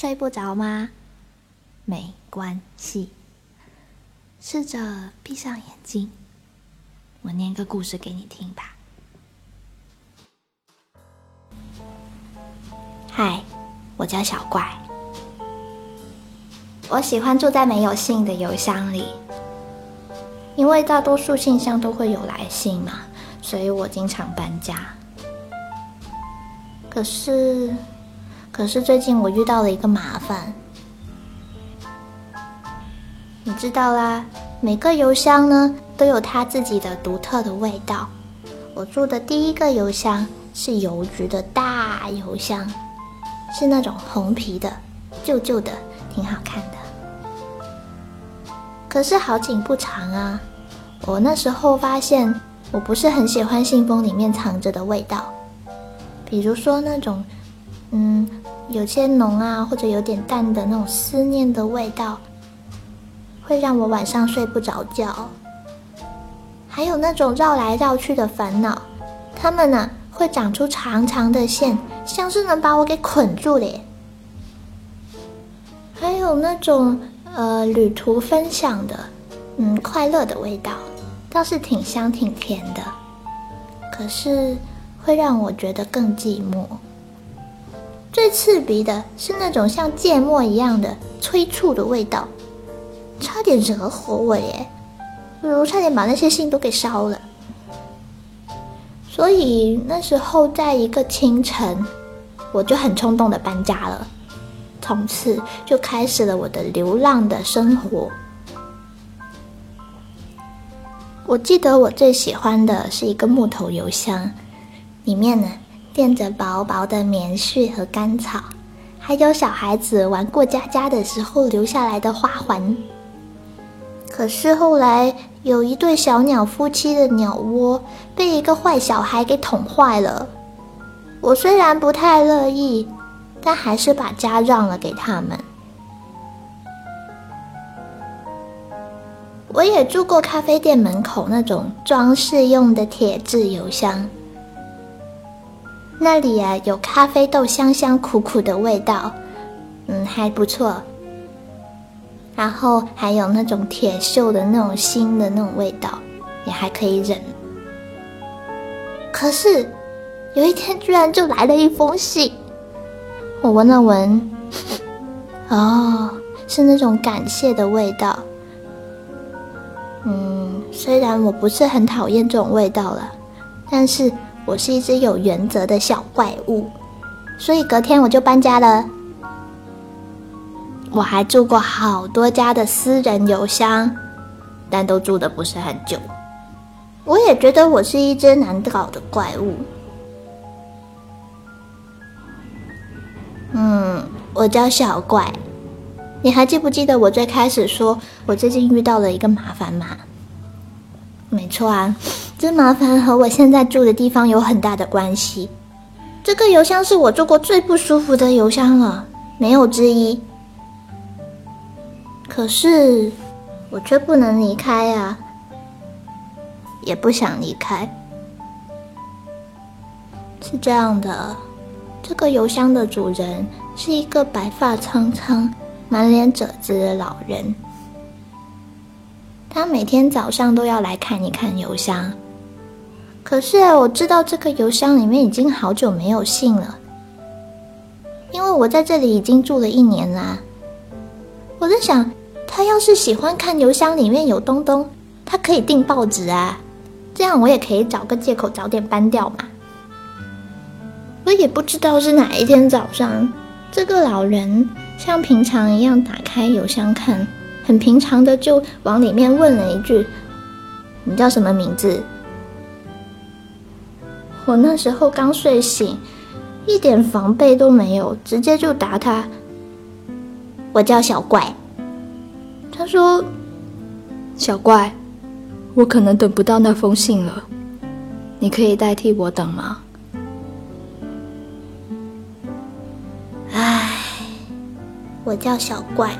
睡不着吗？没关系，试着闭上眼睛，我念个故事给你听吧。嗨，我叫小怪，我喜欢住在没有信的邮箱里，因为大多数信箱都会有来信嘛，所以我经常搬家。可是，可是最近我遇到了一个麻烦，你知道啦，每个邮箱呢都有它自己的独特的味道。我住的第一个邮箱是邮局的大邮箱。是那种红皮的，旧旧的，挺好看的。可是好景不长啊，我那时候发现我不是很喜欢信封里面藏着的味道，比如说那种，嗯，有些浓啊，或者有点淡的那种思念的味道，会让我晚上睡不着觉。还有那种绕来绕去的烦恼，它们呢？会长出长长的线，像是能把我给捆住嘞。还有那种呃旅途分享的，嗯，快乐的味道，倒是挺香挺甜的。可是会让我觉得更寂寞。最刺鼻的是那种像芥末一样的催促的味道，差点惹火我耶！比如差点把那些信都给烧了。所以那时候，在一个清晨，我就很冲动的搬家了，从此就开始了我的流浪的生活。我记得我最喜欢的是一个木头邮箱，里面呢垫着薄薄的棉絮和干草，还有小孩子玩过家家的时候留下来的花环。可是后来。有一对小鸟夫妻的鸟窝被一个坏小孩给捅坏了。我虽然不太乐意，但还是把家让了给他们。我也住过咖啡店门口那种装饰用的铁质邮箱，那里啊有咖啡豆香香苦苦的味道，嗯，还不错。然后还有那种铁锈的那种新的那种味道，也还可以忍。可是有一天居然就来了一封信，我闻了闻，哦，是那种感谢的味道。嗯，虽然我不是很讨厌这种味道了，但是我是一只有原则的小怪物，所以隔天我就搬家了。我还住过好多家的私人邮箱，但都住的不是很久。我也觉得我是一只难搞的怪物。嗯，我叫小怪。你还记不记得我最开始说我最近遇到了一个麻烦吗？没错啊，这麻烦和我现在住的地方有很大的关系。这个邮箱是我住过最不舒服的邮箱了，没有之一。可是，我却不能离开呀，也不想离开。是这样的，这个邮箱的主人是一个白发苍苍、满脸褶子的老人。他每天早上都要来看一看邮箱。可是我知道这个邮箱里面已经好久没有信了，因为我在这里已经住了一年啦。我在想。他要是喜欢看邮箱里面有东东，他可以订报纸啊，这样我也可以找个借口早点搬掉嘛。我也不知道是哪一天早上，这个老人像平常一样打开邮箱看，很平常的就往里面问了一句：“你叫什么名字？”我那时候刚睡醒，一点防备都没有，直接就答他：“我叫小怪。”他说：“小怪，我可能等不到那封信了，你可以代替我等吗？”唉，我叫小怪，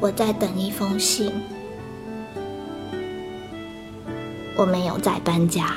我在等一封信，我没有在搬家。